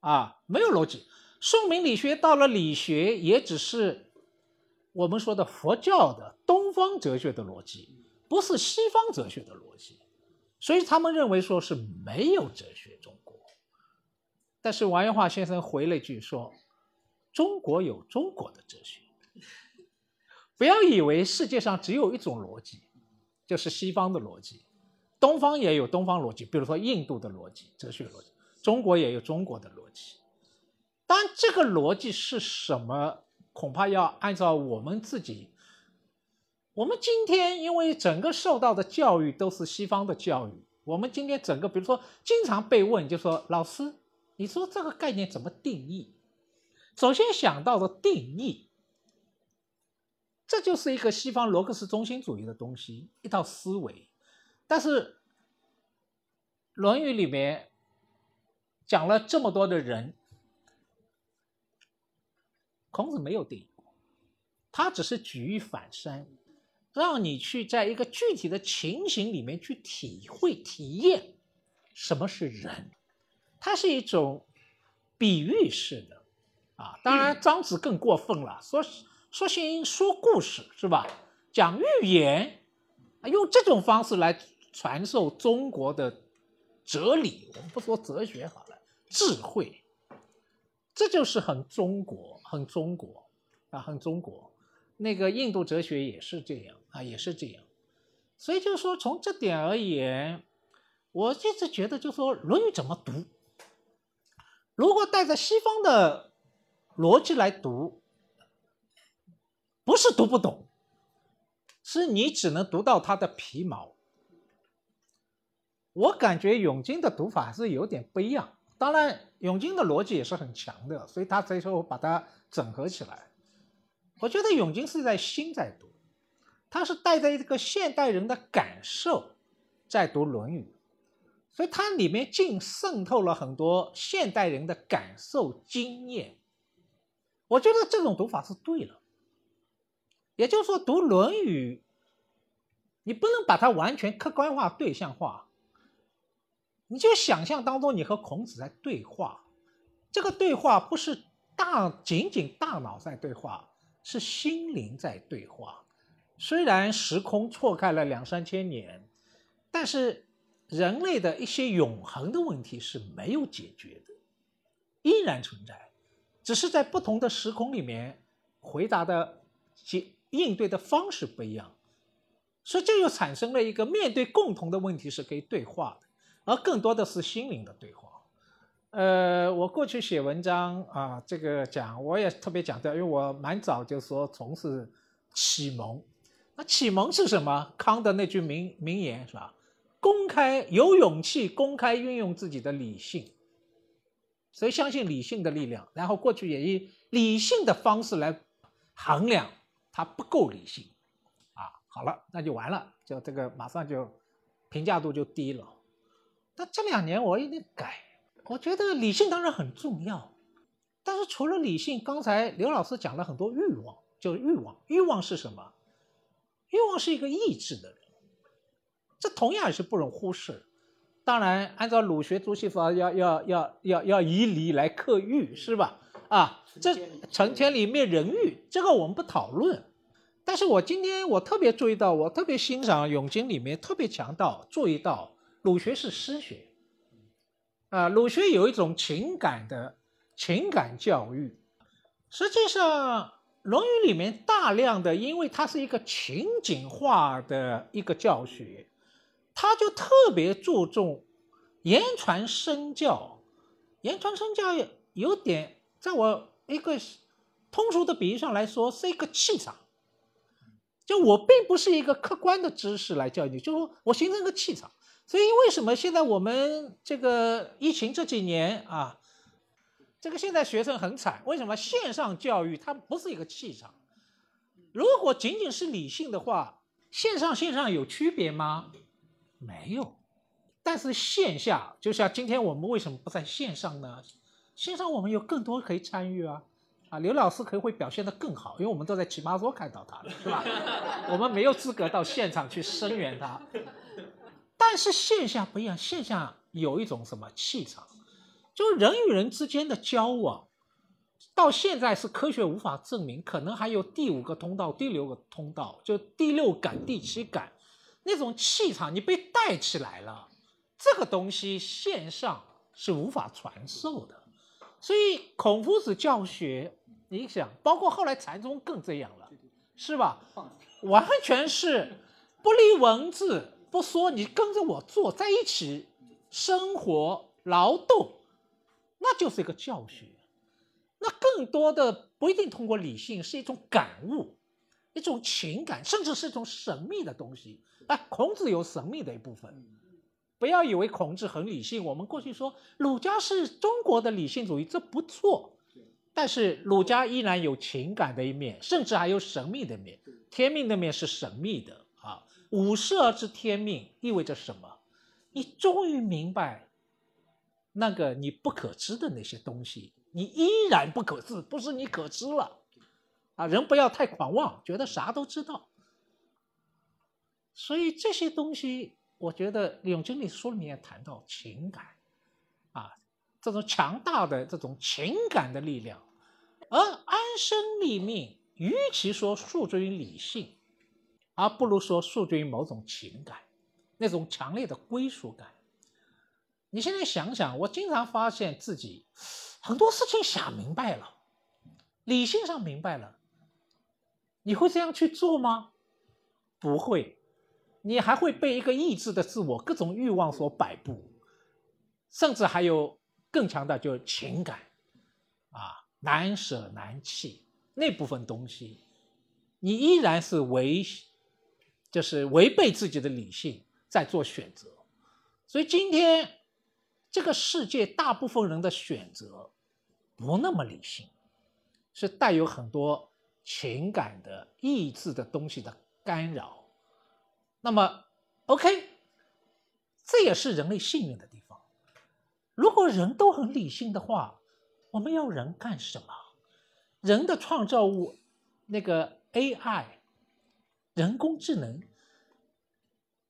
啊，没有逻辑。宋明理学到了理学，也只是我们说的佛教的东方哲学的逻辑，不是西方哲学的逻辑。”所以他们认为说是没有哲学中国，但是王元化先生回了一句说：“中国有中国的哲学，不要以为世界上只有一种逻辑，就是西方的逻辑，东方也有东方逻辑，比如说印度的逻辑、哲学逻辑，中国也有中国的逻辑。但这个逻辑是什么？恐怕要按照我们自己。”我们今天因为整个受到的教育都是西方的教育，我们今天整个，比如说经常被问，就说老师，你说这个概念怎么定义？首先想到的定义，这就是一个西方罗克斯中心主义的东西，一套思维。但是《论语》里面讲了这么多的人，孔子没有定义过，他只是举一反三。让你去在一个具体的情形里面去体会、体验什么是人，它是一种比喻式的啊。当然，庄子更过分了，说说行说故事是吧？讲寓言，用这种方式来传授中国的哲理。我们不说哲学好了，智慧，这就是很中国，很中国啊，很中国。那个印度哲学也是这样。啊，也是这样，所以就是说，从这点而言，我一直觉得，就是说，《论语》怎么读？如果带着西方的逻辑来读，不是读不懂，是你只能读到它的皮毛。我感觉永金的读法是有点不一样。当然，永金的逻辑也是很强的，所以他最后把它整合起来。我觉得永金是在心在读。他是带着一个现代人的感受在读《论语》，所以它里面竟渗透了很多现代人的感受经验。我觉得这种读法是对了。也就是说，读《论语》，你不能把它完全客观化、对象化，你就想象当中你和孔子在对话，这个对话不是大仅仅大脑在对话，是心灵在对话。虽然时空错开了两三千年，但是人类的一些永恒的问题是没有解决的，依然存在，只是在不同的时空里面回答的解应对的方式不一样，所以这又产生了一个面对共同的问题是可以对话的，而更多的是心灵的对话。呃，我过去写文章啊，这个讲我也特别强调，因为我蛮早就说从事启蒙。那启蒙是什么？康的那句名名言是吧？公开有勇气，公开运用自己的理性，所以相信理性的力量。然后过去也以理性的方式来衡量，它不够理性啊。好了，那就完了，就这个马上就评价度就低了。但这两年我有点改，我觉得理性当然很重要，但是除了理性，刚才刘老师讲了很多欲望，就是欲望，欲望是什么？欲望是一个意志的人，这同样也是不容忽视。当然，按照儒学、朱熹法，要要要要要以理来克欲，是吧？啊，这成天里面人欲，这个我们不讨论。但是我今天我特别注意到，我特别欣赏《永经》里面特别强调注意到，儒学是诗学，啊，儒学有一种情感的情感教育。实际上，《论语》里面大量的，因为它是一个情景化的一个教学，它就特别注重言传身教。言传身教有点，在我一个通俗的比喻上来说，是一个气场。就我并不是一个客观的知识来教育你，就说我形成一个气场。所以为什么现在我们这个疫情这几年啊，这个现在学生很惨？为什么线上教育它不是一个气场？如果仅仅是理性的话，线上线上有区别吗？没有。但是线下，就像今天我们为什么不在线上呢？线上我们有更多可以参与啊。啊，刘老师可能会表现得更好，因为我们都在奇葩说看到他了，是吧？我们没有资格到现场去声援他。但是线下不一样，线下有一种什么气场，就是人与人之间的交往，到现在是科学无法证明，可能还有第五个通道、第六个通道，就第六感、第七感，那种气场你被带起来了，这个东西线上是无法传授的。所以孔夫子教学，你想，包括后来禅宗更这样了，是吧？完全是不离文字，不说，你跟着我做，在一起生活劳动，那就是一个教学。那更多的不一定通过理性，是一种感悟，一种情感，甚至是一种神秘的东西。哎，孔子有神秘的一部分。不要以为孔子很理性。我们过去说儒家是中国的理性主义，这不错。但是儒家依然有情感的一面，甚至还有神秘的面。天命的面是神秘的。五十而知天命意味着什么？你终于明白那个你不可知的那些东西，你依然不可知，不是你可知了啊。人不要太狂妄，觉得啥都知道。所以这些东西。我觉得永经里书里面谈到情感，啊，这种强大的这种情感的力量，而安身立命，与其说诉诸于理性，而不如说诉诸于某种情感，那种强烈的归属感。你现在想想，我经常发现自己很多事情想明白了，理性上明白了，你会这样去做吗？不会。你还会被一个意志的自我、各种欲望所摆布，甚至还有更强的，就是情感，啊，难舍难弃那部分东西，你依然是违，就是违背自己的理性在做选择。所以今天这个世界大部分人的选择不那么理性，是带有很多情感的意志的东西的干扰。那么，OK，这也是人类幸运的地方。如果人都很理性的话，我们要人干什么？人的创造物，那个 AI，人工智能，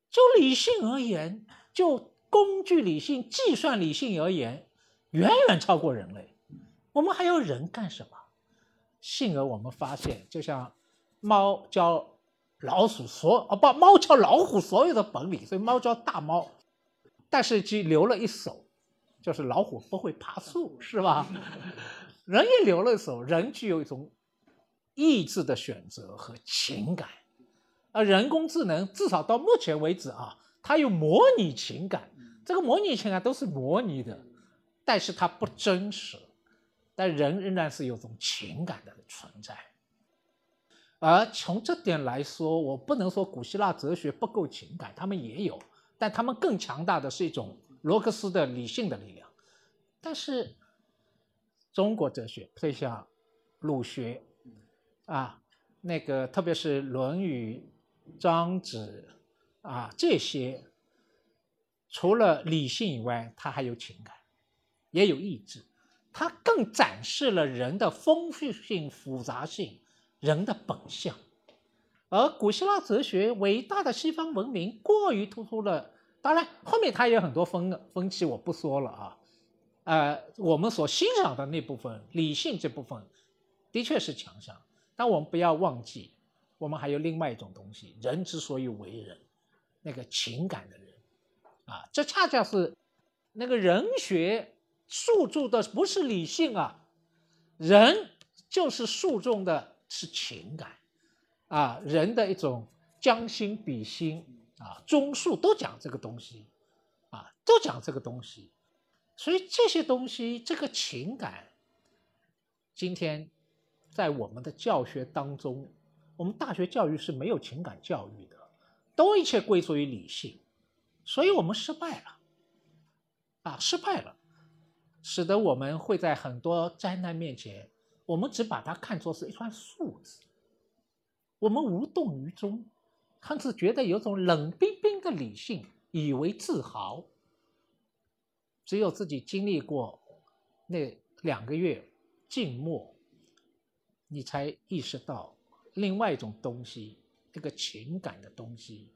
就理性而言，就工具理性、计算理性而言，远远超过人类。我们还要人干什么？幸而我们发现，就像猫教。老鼠所啊不，猫教老虎所有的本领，所以猫叫大猫，但是只留了一手，就是老虎不会爬树，是吧？人也留了一手，人具有一种意志的选择和情感，而人工智能至少到目前为止啊，它有模拟情感，这个模拟情感都是模拟的，但是它不真实，但人仍然是有种情感的存在。而从这点来说，我不能说古希腊哲学不够情感，他们也有，但他们更强大的是一种罗克斯的理性的力量。但是中国哲学，配像儒学，啊，那个特别是《论语》《庄子》啊这些，除了理性以外，它还有情感，也有意志，它更展示了人的丰富性、复杂性。人的本相，而古希腊哲学伟大的西方文明过于突出了。当然，后面它也有很多分分歧，我不说了啊。呃，我们所欣赏的那部分理性这部分，的确是强项。但我们不要忘记，我们还有另外一种东西。人之所以为人，那个情感的人，啊，这恰恰是那个人学诉诸的不是理性啊，人就是诉众的是情感，啊，人的一种将心比心啊，中术都讲这个东西，啊，都讲这个东西，所以这些东西这个情感，今天在我们的教学当中，我们大学教育是没有情感教育的，都一切归属于理性。所以我们失败了，啊，失败了，使得我们会在很多灾难面前，我们只把它看作是一串数字，我们无动于衷，甚至觉得有种冷冰冰的理性，以为自豪。只有自己经历过那两个月静默，你才意识到另外一种东西，这个情感的东西。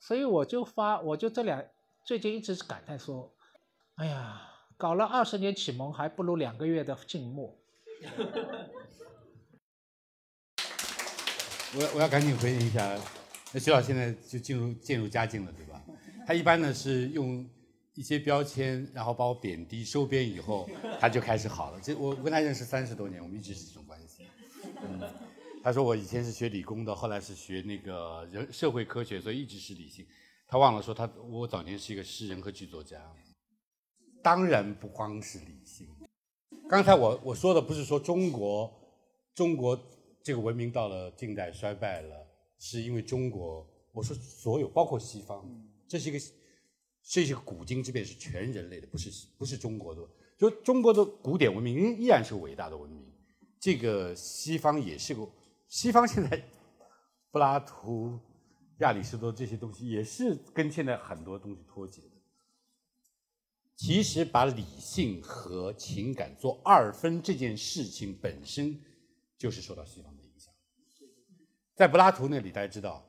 所以我就发，我就这两最近一直是感叹说，哎呀，搞了二十年启蒙，还不如两个月的静默。我我要赶紧回应一下，那徐老现在就进入渐入佳境了，对吧？他一般呢是用一些标签，然后把我贬低收编以后，他就开始好了。这我跟他认识三十多年，我们一直是这种关系。嗯。他说我以前是学理工的，后来是学那个人社会科学，所以一直是理性。他忘了说他我早年是一个诗人和剧作家。当然不光是理性。刚才我我说的不是说中国中国这个文明到了近代衰败了，是因为中国。我说所有包括西方，这是一个这是一个古今之变，是全人类的，不是不是中国的。就中国的古典文明依然是伟大的文明，这个西方也是个。西方现在，柏拉图、亚里士多这些东西也是跟现在很多东西脱节的。其实把理性和情感做二分这件事情本身，就是受到西方的影响。在柏拉图那里，大家知道，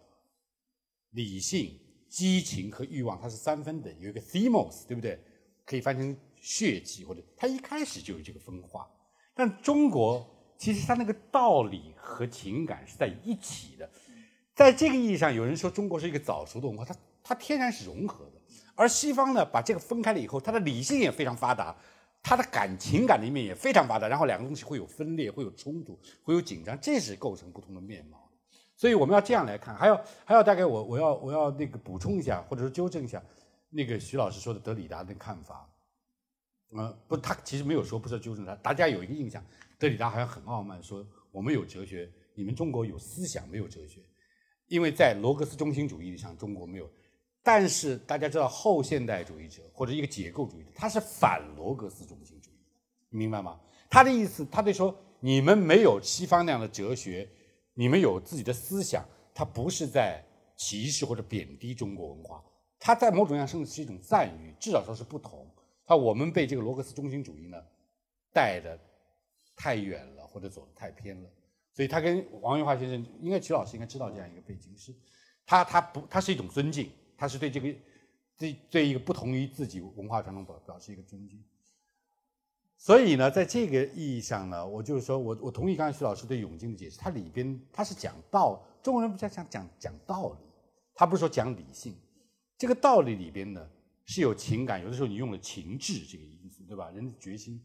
理性、激情和欲望它是三分的，有一个 themos，对不对？可以翻成血气，或者它一开始就有这个分化。但中国。其实他那个道理和情感是在一起的，在这个意义上，有人说中国是一个早熟的文化，它它天然是融合的。而西方呢，把这个分开了以后，它的理性也非常发达，它的感情感的一面也非常发达，然后两个东西会有分裂，会有冲突，会有紧张，这是构成不同的面貌。所以我们要这样来看。还有还有，大概我我要我要那个补充一下，或者说纠正一下那个徐老师说的德里达的看法。嗯，不，他其实没有说不是纠正他，大家有一个印象。德里达好像很傲慢，说我们有哲学，你们中国有思想没有哲学，因为在罗格斯中心主义上中国没有。但是大家知道后现代主义者或者一个解构主义者，他是反罗格斯中心主义，你明白吗？他的意思，他在说你们没有西方那样的哲学，你们有自己的思想，他不是在歧视或者贬低中国文化，他在某种意义上甚至是一种赞誉，至少说是不同。他我们被这个罗格斯中心主义呢带的。太远了，或者走的太偏了，所以他跟王云华先生，应该齐老师应该知道这样一个背景，是，他他不，他是一种尊敬，他是对这个，对对一个不同于自己文化传统表表示一个尊敬。所以呢，在这个意义上呢，我就是说我我同意刚才徐老师对永金的解释，他里边他是讲道，中国人不讲讲讲讲道理，他不是说讲理性，这个道理里边呢是有情感，有的时候你用了情志这个因素，对吧？人的决心。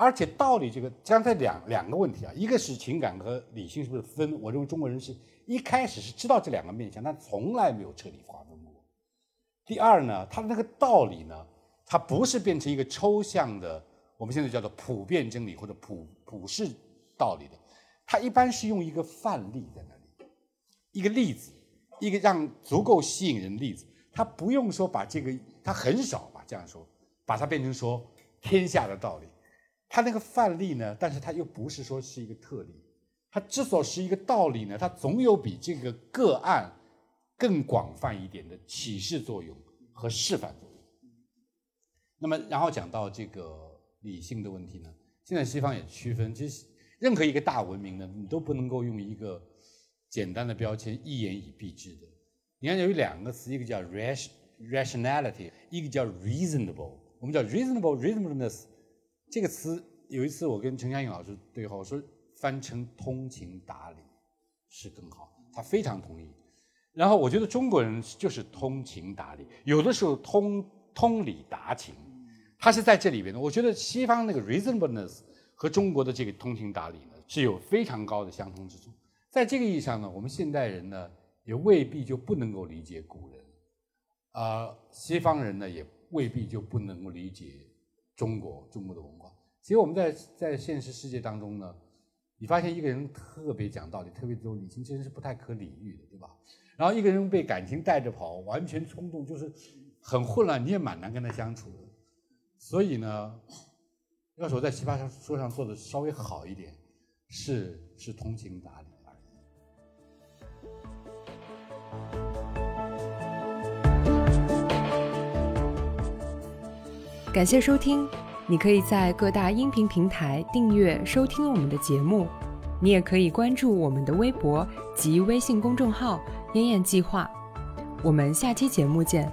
而且道理这个，刚才两两个问题啊，一个是情感和理性是不是分？我认为中国人是一开始是知道这两个面向，但从来没有彻底划分过。第二呢，他的那个道理呢，它不是变成一个抽象的，我们现在叫做普遍真理或者普普世道理的，它一般是用一个范例在那里，一个例子，一个让足够吸引人的例子，他不用说把这个，他很少吧这样说，把它变成说天下的道理。他那个范例呢？但是他又不是说是一个特例，他之所是一个道理呢，它总有比这个个案更广泛一点的启示作用和示范作用。那么，然后讲到这个理性的问题呢，现在西方也区分，其实任何一个大文明呢，你都不能够用一个简单的标签一言以蔽之的。你看有两个词，一个叫 rationality，一个叫 reasonable。我们叫 reasonable reasonableness。这个词有一次我跟陈嘉映老师对话，我说翻成通情达理是更好，他非常同意。然后我觉得中国人就是通情达理，有的时候通通理达情，他是在这里边的。我觉得西方那个 reasonableness 和中国的这个通情达理呢是有非常高的相通之处。在这个意义上呢，我们现代人呢也未必就不能够理解古人，啊，西方人呢也未必就不能够理解中国中国的文化。其实我们在在现实世界当中呢，你发现一个人特别讲道理，特别有理性，这人是不太可理喻的，对吧？然后一个人被感情带着跑，完全冲动，就是很混乱，你也蛮难跟他相处的。所以呢，要是我在奇葩说上做的稍微好一点，是是通情达理感谢收听，你可以在各大音频平台订阅收听我们的节目，你也可以关注我们的微博及微信公众号。燕燕计划，我们下期节目见。